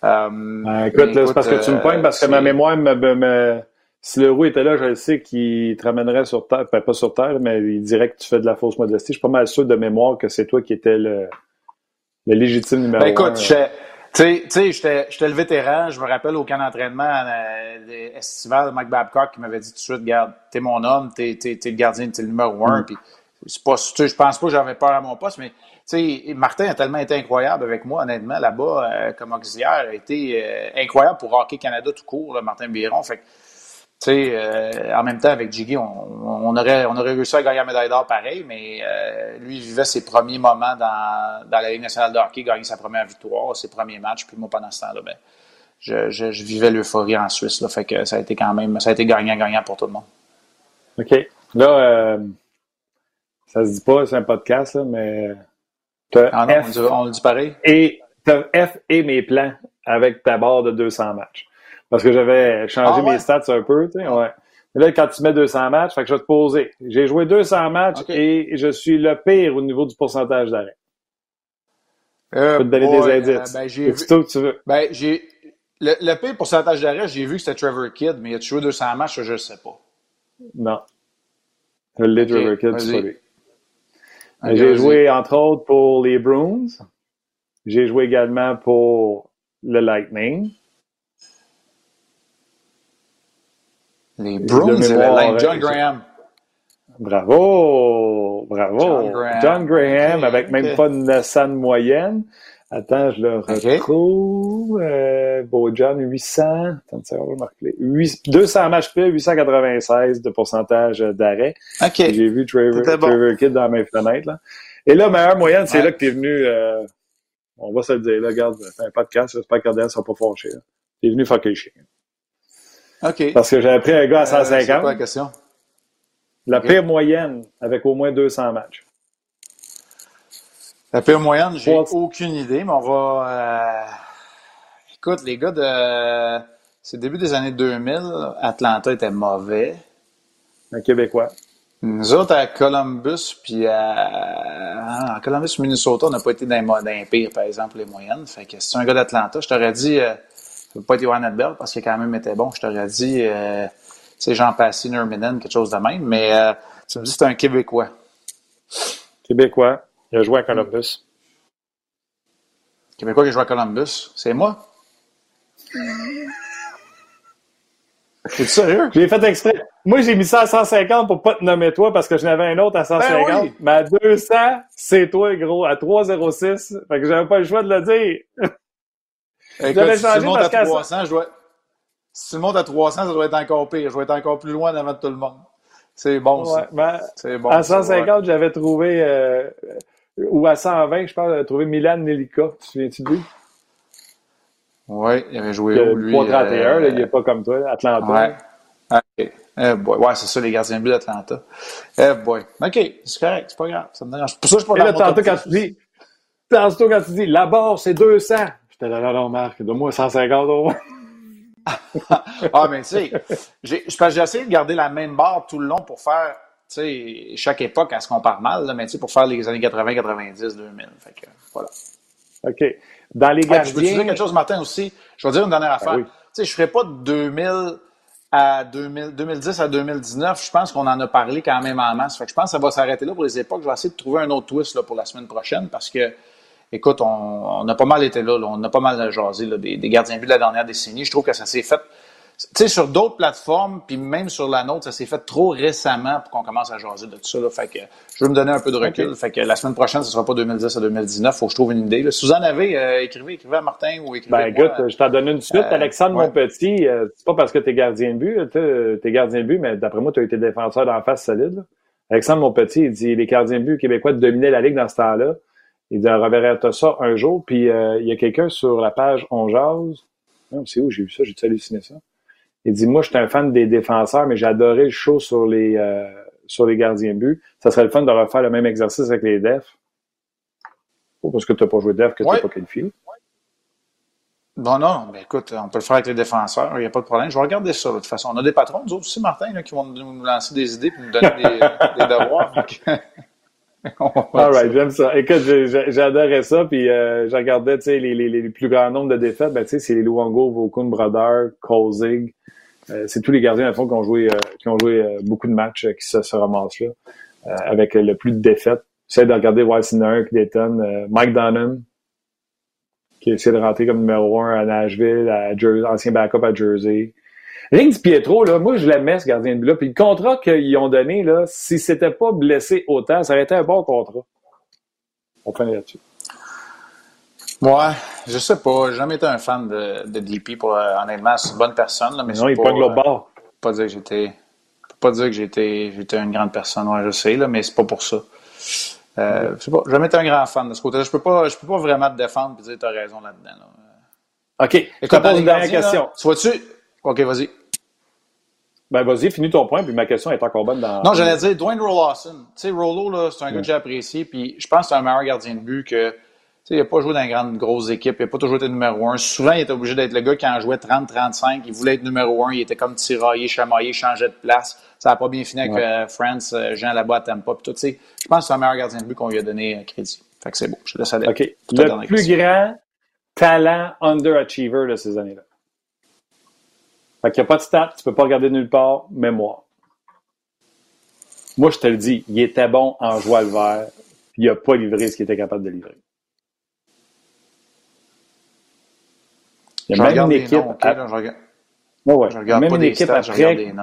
Euh, ben, écoute, c'est parce que tu me pointes, parce que ma mémoire me, me, si le roux était là, je sais qu'il te ramènerait sur terre, ben, pas sur terre, mais il dirait que tu fais de la fausse modestie. Je suis pas mal sûr de mémoire que c'est toi qui étais le, le légitime numéro ben, écoute, Tu sais, j'étais le vétéran. Je me rappelle au camp d'entraînement euh, estival, Mike Babcock qui m'avait dit tout de suite, regarde, t'es mon homme, t'es es, le gardien, t'es le numéro un. Mm. Puis c'est pas, je pense pas que j'avais peur à mon poste, mais sais, Martin a tellement été incroyable avec moi, honnêtement, là-bas, euh, comme auxiliaire, a été euh, incroyable pour Hockey Canada tout court, Martin Biron. Fait tu sais, euh, en même temps, avec Jiggy, on, aurait, on aurait réussi à gagner la médaille d'or pareil, mais lui, il vivait ses premiers moments dans, dans la Ligue nationale de hockey, gagner sa première victoire, ses premiers matchs, puis moi, pendant ce temps-là, ben, je, je, je, vivais l'euphorie en Suisse, là, fait que ça a été quand même, ça a été gagnant-gagnant pour tout le monde. OK. Là, ça se dit pas, c'est un podcast, là, mais ah non, on, dit, pareil. Et as F et mes plans avec ta barre de 200 matchs. Parce que j'avais changé ah mes stats un peu, tu sais, ouais. là, quand tu mets 200 matchs, fait que je vais te poser. J'ai joué 200 matchs et je suis le pire au niveau du pourcentage d'arrêt. Euh, je peux te donner des indices. Euh, ben, j'ai vu... tout tu veux. Ben, j'ai... Le, le, pire pourcentage d'arrêt, j'ai vu que c'était Trevor Kidd, mais il a joué 200 matchs, je ne sais pas. Non. Le okay. Trevor Kidd, c'est pas lui. J'ai joué, entre autres, pour les Bruins. J'ai joué également pour le Lightning. Les c'est le Lightning. John Graham. Bravo! Bravo! John Graham, John Graham avec même pas une 900 de moyenne. Attends, je le retrouve. Euh, John, 800. Attends, ça va marquer. 200 matchs près, 896 de pourcentage d'arrêt. OK. J'ai vu Trevor, Trevor Kidd dans mes fenêtres. Là. Et là, meilleure moyenne, c'est là que tu es venu. Euh, on va se le dire. Là, regarde, fais un podcast. J'espère que ne sera pas fâché. Tu es venu fucker le chien. OK. Parce que j'avais pris un gars à 150. Euh, la question? La pire moyenne avec au moins 200 matchs. La pire moyenne, j'ai aucune idée, mais on va. Euh... Écoute, les gars de. C'est début des années 2000, Atlanta était mauvais. Un Québécois. Nous autres, à Columbus, puis à, Columbus, Minnesota, on n'a pas été dans les, pires, par exemple, les moyennes. Fait que si tu un gars d'Atlanta, je t'aurais dit, euh, ça ne pas être Johan Bell parce qu'il a quand même été bon. Je t'aurais dit, euh, c'est Jean Passy, Nurminen, quelque chose de même. Mais euh, tu me dis, c'est un Québécois. Québécois. Il a joué à Columbus. Québécois qui a joué à Columbus, c'est moi? Es sérieux? J'ai fait exprès. Moi, j'ai mis ça à 150 pour pas te nommer toi parce que j'en avais un autre à 150. Ben Mais à 200, c'est toi, gros, à 306. Fait que j'avais pas le choix de le dire. Écoute, si tu montes à 300, je dois... Si tu montes à 300, ça doit être encore pire. Je dois être encore plus loin devant tout le monde. C'est bon, ouais, ben, c'est bon. À 150, j'avais trouvé... Euh, ou à 120, je pense, j'avais trouvé Milan Nelika. Tu te souviens-tu de lui? Oui, il avait joué où, lui? 3-31, euh, il n'est pas comme toi, Atlanta. Ouais. OK. Eh boy. Ouais, c'est ça, les gardiens de but d'Atlanta. Eh boy. OK, c'est correct, c'est pas grave. Ça me dérange. Pour ça, je peux pas tantôt, quand tu dis, tantôt, quand tu dis, la barre, c'est 200. J'étais là, non, Marc, donne-moi 150 euros. ah, mais tu sais, j'ai essayé de garder la même barre tout le long pour faire tu sais, chaque époque, elle se compare mal, là, mais tu sais, pour faire les années 80, 90, 2000. Fait que, voilà. OK. Dans les gardiens... je veux dire quelque chose, Martin, aussi. Je vais dire une dernière ben affaire. Tu sais, je ferai pas de 2000 à 2000, 2010 à 2019. Je pense qu'on en a parlé quand même en masse. Fait que je pense que ça va s'arrêter là pour les époques. Je vais essayer de trouver un autre twist là, pour la semaine prochaine parce que, écoute, on, a pas mal été là, On a pas mal jasé là, des, des gardiens but de la dernière décennie. Je trouve que ça s'est fait tu sais, sur d'autres plateformes, puis même sur la nôtre, ça s'est fait trop récemment pour qu'on commence à jaser de tout ça. Là. Fait que je veux me donner un peu de recul. Fait que la semaine prochaine, ce sera pas 2010 à 2019. Faut que je trouve une idée. Là. Si vous en avez, euh, écrivez, écrivez à Martin ou écrivez Ben écoute, je t'en donne une suite. Euh, Alexandre, mon petit, euh, c'est pas parce que t'es gardien de but, t'es gardien de but, mais d'après moi, tu as été défenseur d'en face solide. Alexandre, mon petit, il dit les gardiens de but québécois dominaient la Ligue dans ce temps-là. Il dit, on reverra ça un jour. Puis il y a quelqu'un sur la page On Jase. C'est où? J'ai vu ça? J'ai halluciné ça? Il dit, moi, je suis un fan des défenseurs, mais j'ai adoré le show sur les, euh, sur les gardiens but. Ça serait le fun de refaire le même exercice avec les defs. Pas parce que tu n'as pas joué def que tu n'as pas qualifié. Non, non, mais écoute, on peut le faire avec les défenseurs, il n'y a pas de problème. Je vais regarder ça de toute façon. On a des patrons, nous autres aussi, Martin, là, qui vont nous lancer des idées et nous donner des, des devoirs. All right, j'aime ça. Écoute, j'adorais ça, puis euh, je regardais, tu sais, les, les, les, plus grands nombres de défaites, ben, tu sais, c'est les Luongo, Vokun, Brodeur, Kozig, euh, c'est tous les gardiens, à fond, qui ont joué, euh, qui ont joué euh, beaucoup de matchs qui se, se ramassent là, avec le plus de défaites. J'essaie de regarder Weissner, Dayton, Mike Donnan, qui a essayé de rentrer comme numéro un à Nashville, à Jersey, ancien backup à Jersey. Ring Di Pietro, là, moi, je l'aimais, ce gardien de but-là. Puis le contrat qu'ils ont donné, là, si c'était pas blessé autant, ça aurait été un bon contrat. On finit là-dessus. Ouais, je sais pas. J'ai jamais été un fan de, de DP. Pour, euh, honnêtement, c'est une bonne personne. Là, mais non, il pas, pogne l'autre bord. Pas dire que j'étais. Pas dire que j'étais, j'étais une grande personne. Ouais, je sais, là, mais c'est pas pour ça. Euh, je sais pas. J'ai jamais été un grand fan de ce côté-là. Je peux pas, je peux pas vraiment te défendre et dire que t'as raison là-dedans. Là. OK. Je te pose une dernière question. Là, tu vois-tu? OK, vas-y. Ben, vas-y, finis ton point, puis ma question est encore bonne dans. Non, j'allais dire Dwayne Rollasson. Tu sais, Rollo, là, c'est un gars que j'ai apprécié, puis je pense que c'est un meilleur gardien de but que. Tu sais, il n'a pas joué dans une grande grosse équipe, il n'a pas toujours été numéro un. Souvent, il était obligé d'être le gars qui en jouait 30-35. Il voulait être numéro un, il était comme tiraillé, chamaillé, changeait de place. Ça n'a pas bien fini avec ouais. euh, France, euh, Jean là-bas à Tampa, puis tout. Tu sais, je pense que c'est un meilleur gardien de but qu'on lui a donné euh, crédit. Fait que c'est beau. Je laisse aller. OK. Le plus question. grand talent underachiever de ces années-là. Fait qu'il n'y a pas de stats, tu peux pas regarder nulle part, mémoire. Moi, je te le dis, il était bon en joie le vert, puis il n'a pas livré ce qu'il était capable de livrer. Il y a même une équipe. Noms, okay, là, je regarde... ouais, ouais. Je regarde même pas une équipe stats, après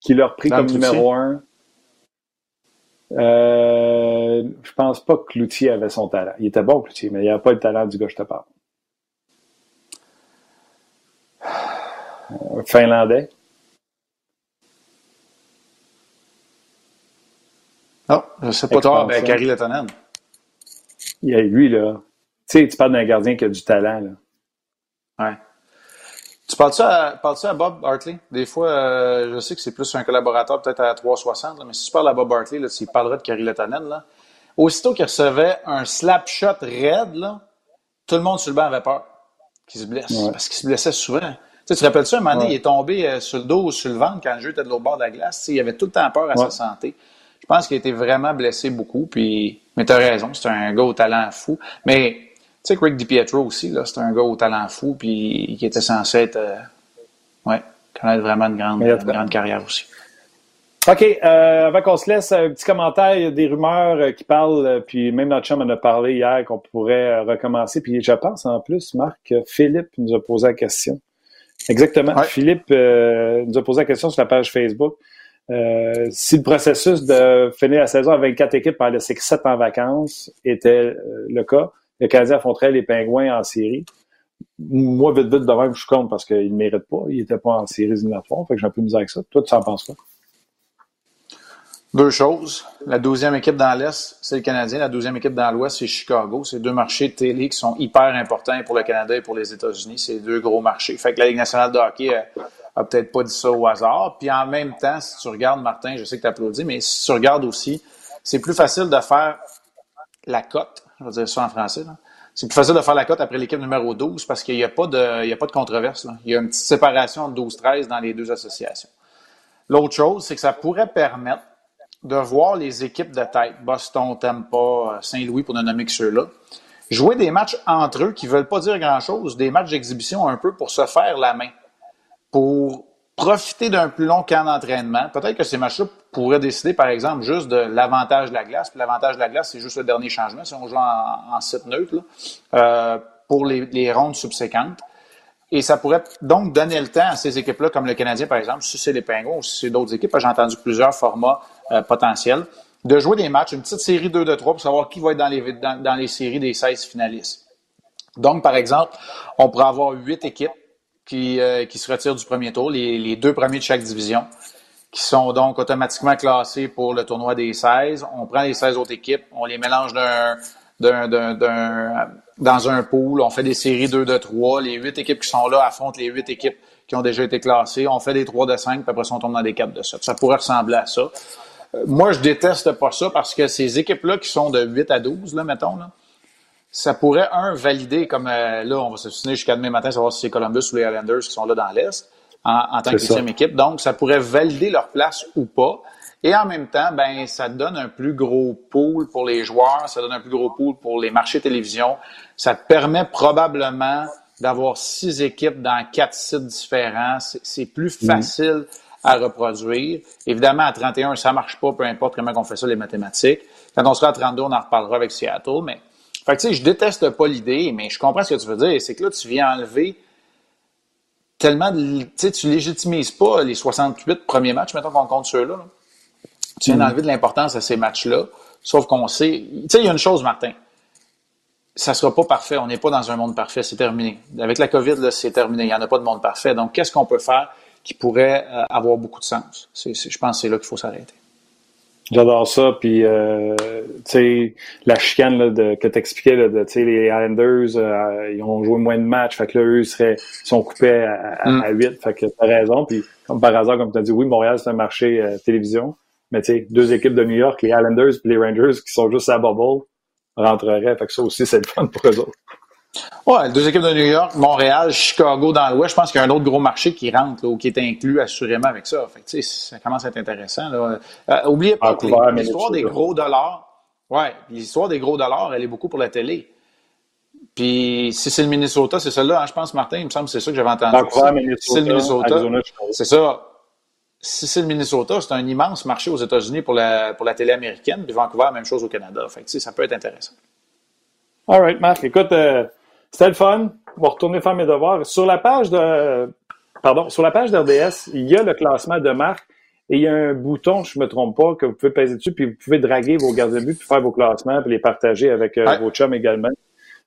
qui l'a repris comme numéro un. Euh, je pense pas que Cloutier avait son talent. Il était bon, Cloutier, mais il n'avait pas le talent du gars je te parle. Finlandais. Non, je sais pas toi, ben, Kari Letonen. Il y a lui, là. Tu sais, tu parles d'un gardien qui a du talent, là. Ouais. Tu parles-tu à, parles à Bob Hartley? Des fois, euh, je sais que c'est plus un collaborateur, peut-être à 360, là, mais si tu parles à Bob Hartley, là, s'il parlerait de Kari Letonen, là, aussitôt qu'il recevait un slap shot raide, là, tout le monde sur le banc avait peur qu'il se blesse. Ouais. Parce qu'il se blessait souvent. Tu, te rappelles-tu, un moment donné, Ouais. il est tombé euh, sur le dos ou sur le ventre quand le jeu était de l'autre bord de la glace. Il avait tout le temps peur à Ouais. sa santé. Je pense qu'il a été vraiment blessé beaucoup. Puis... Mais tu as raison, c'est un gars au talent fou. Mais tu sais que Rick DiPietro aussi, là, c'est un gars au talent fou puis qui était censé être... euh, ouais, connaître vraiment une grande, une grande carrière aussi. OK, euh, avant qu'on se laisse, un petit commentaire, il y a des rumeurs euh, qui parlent, euh, puis même notre chum en a parlé hier qu'on pourrait recommencer. Puis je pense en plus, Marc, Philippe nous a posé la question. Exactement. Ouais. Philippe euh, nous a posé la question sur la page Facebook. Euh, si le processus de finir la saison à 24 équipes par laisser que 7 en vacances était euh, le cas, le Canadien affronterait les Pingouins en série. Moi, vite, vite, de même, je suis contre parce qu'il ne mérite pas. Il n'était pas en série éliminatoire. Fait que j'ai un peu misère avec ça. Toi, tu en penses quoi? Deux choses. La douzième équipe dans l'Est, c'est le Canadien. La douzième équipe dans l'Ouest, c'est Chicago. C'est deux marchés télé qui sont hyper importants pour le Canada et pour les États-Unis. C'est deux gros marchés. Fait que la Ligue nationale de hockey euh, a peut-être pas dit ça au hasard. Puis en même temps, si tu regardes, Martin, je sais que tu applaudis, mais si tu regardes aussi, c'est plus facile de faire la cote. Je vais dire ça en français. là. C'est plus facile de faire la cote après l'équipe numéro 12 parce qu'il n'y a, pas de- il a pas de controverse. Il y a une petite séparation entre 12-13 dans les deux associations. L'autre chose, c'est que ça pourrait permettre de voir les équipes de tête, Boston, Tampa, Saint-Louis, pour ne nommer que ceux-là, jouer des matchs entre eux qui ne veulent pas dire grand-chose, des matchs d'exhibition un peu pour se faire la main, pour profiter d'un plus long camp d'entraînement. Peut-être que ces matchs-là pourraient décider, par exemple, juste de l'avantage de la glace. Puis l'avantage de la glace, c'est juste le dernier changement, si on joue en, en site neutre, là, euh, pour les, rondes subséquentes. Et ça pourrait donc donner le temps à ces équipes-là, comme le Canadien, par exemple, si c'est les Pingouins ou si c'est d'autres équipes, j'ai entendu plusieurs formats euh, potentiels, de jouer des matchs, une petite série 2 de 3 pour savoir qui va être dans les, dans, les séries des 16 finalistes. Donc, par exemple, on pourrait avoir huit équipes qui, euh, se retirent du premier tour, les, deux premiers de chaque division, qui sont donc automatiquement classés pour le tournoi des 16. On prend les 16 autres équipes, on les mélange dans un pool, on fait des séries 2 de 3. Les huit équipes qui sont là affrontent les huit équipes qui ont déjà été classées. On fait des 3 de 5, puis après ça, on tombe dans des 4 de 7. Ça pourrait ressembler à ça. Moi, je déteste pas ça parce que ces équipes-là qui sont de 8 à 12, là, mettons, là, ça pourrait, un, valider comme euh, là, on va se souvenir jusqu'à demain matin, savoir si c'est Columbus ou les Islanders qui sont là dans l'Est en, en tant que huitième équipe. Donc, ça pourrait valider leur place ou pas. Et en même temps, ben, ça donne un plus gros pool pour les joueurs, ça donne un plus gros pool pour les marchés télévision. Ça te permet probablement d'avoir six équipes dans quatre sites différents. C'est c'est plus facile à reproduire. Évidemment, à 31, ça marche pas, peu importe comment on fait ça, les mathématiques. Quand on sera à 32, on en reparlera avec Seattle, mais Fait que, tu sais, je déteste pas l'idée, mais je comprends ce que tu veux dire. C'est que là, tu viens enlever tellement de. Tu sais, tu légitimises pas les 68 premiers matchs, mettons qu'on compte ceux-là. Tu viens mm. d'enlever de l'importance à ces matchs-là. Sauf qu'on sait. Tu sais, il y a une chose, Martin. Ça sera pas parfait. On n'est pas dans un monde parfait. C'est terminé. Avec la COVID, c'est terminé. Il n'y en a pas de monde parfait. Donc, qu'est-ce qu'on peut faire? Qui pourrait euh, avoir beaucoup de sens? je pense que c'est là qu'il faut s'arrêter. J'adore ça. Puis, euh, tu sais, la chicane là, de, que tu sais, les Islanders, euh, ils ont joué moins de matchs. Fait que là, eux, ils seraient, sont coupés à, à, 8. Mm. Fait que t'as raison. Puis, comme par hasard, comme tu as dit, oui, Montréal, c'est un marché télévision. Mais tu sais, deux équipes de New York, les Islanders et les Rangers, qui sont juste à bubble, rentreraient. Fait que ça aussi, c'est le fun pour eux autres. Ouais, deux équipes de New York, Montréal, Chicago dans l'Ouest. Je pense qu'il y a un autre gros marché qui rentre ou qui est inclus assurément avec ça. Fait que, ça commence à être intéressant. Là. Euh, oubliez pas que l'histoire des gros dollars, ouais, l'histoire des gros dollars, elle est beaucoup pour la télé. Puis si c'est le Minnesota, c'est celle-là, hein, je pense, Martin, il me semble que c'est ça que j'avais entendu. Si c'est le Minnesota, c'est ça si c'est le Minnesota, c'est un immense marché aux États-Unis pour la, pour la télé américaine, puis Vancouver, même chose au Canada. Fait ça peut être intéressant. All right, Marc. Écoute, euh, c'était le fun. On va retourner faire mes devoirs. Sur la page de, pardon, sur la page d'RDS, il y a le classement de Marc et il y a un bouton, je ne me trompe pas, que vous pouvez peser dessus, puis vous pouvez draguer vos gardes de but, puis faire vos classements, puis les partager avec euh, vos chums également.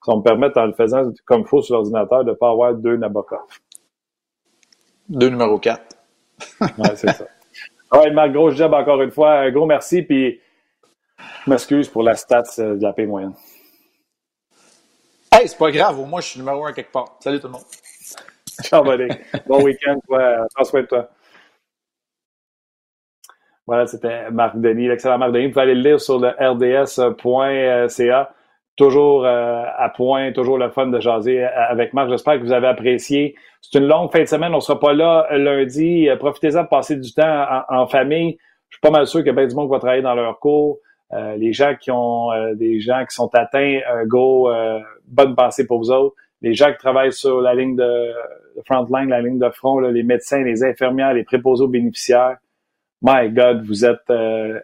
Ça va me permettre, en le faisant comme il faut sur l'ordinateur, de ne pas avoir deux Nabokov. Deux numéro 4 ouais, c'est ça. Ouais, Marc, gros job encore une fois. Un gros merci, puis je m'excuse pour la stats euh, de la paix moyenne. Hey, c'est pas grave, au moins je suis numéro un quelque part. Salut tout le monde. Ciao. Bon week-end, toi. Prends soin de toi. Voilà, c'était Marc Denis, l'excellent Marc Denis. Vous pouvez aller le lire sur le rds.ca toujours euh, à point, toujours le fun de jaser euh, avec Marc. J'espère que vous avez apprécié. C'est une longue fin de semaine. On sera pas là euh, lundi. Profitez-en de passer du temps en, famille. Je suis pas mal sûr a bien du monde va travailler dans leur cours. les gens qui ont des gens qui sont atteints, go, bonne pensée pour vous autres. Les gens qui travaillent sur la ligne de, front line, la ligne de front, les médecins, les infirmières, les préposés aux bénéficiaires. My God, vous êtes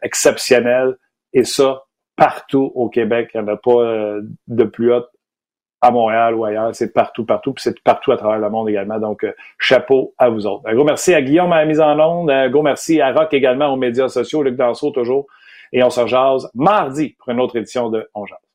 exceptionnels. Et ça, partout au Québec. Il n'y en a pas euh, de plus haute à Montréal ou ailleurs. C'est partout, partout. Puis c'est partout à travers le monde également. Donc, euh, chapeau à vous autres. Un gros merci à Guillaume à la mise en onde. Un gros merci à Rock également aux médias sociaux. Luc Danseau toujours. Et on se rejase mardi pour une autre édition de On Jase.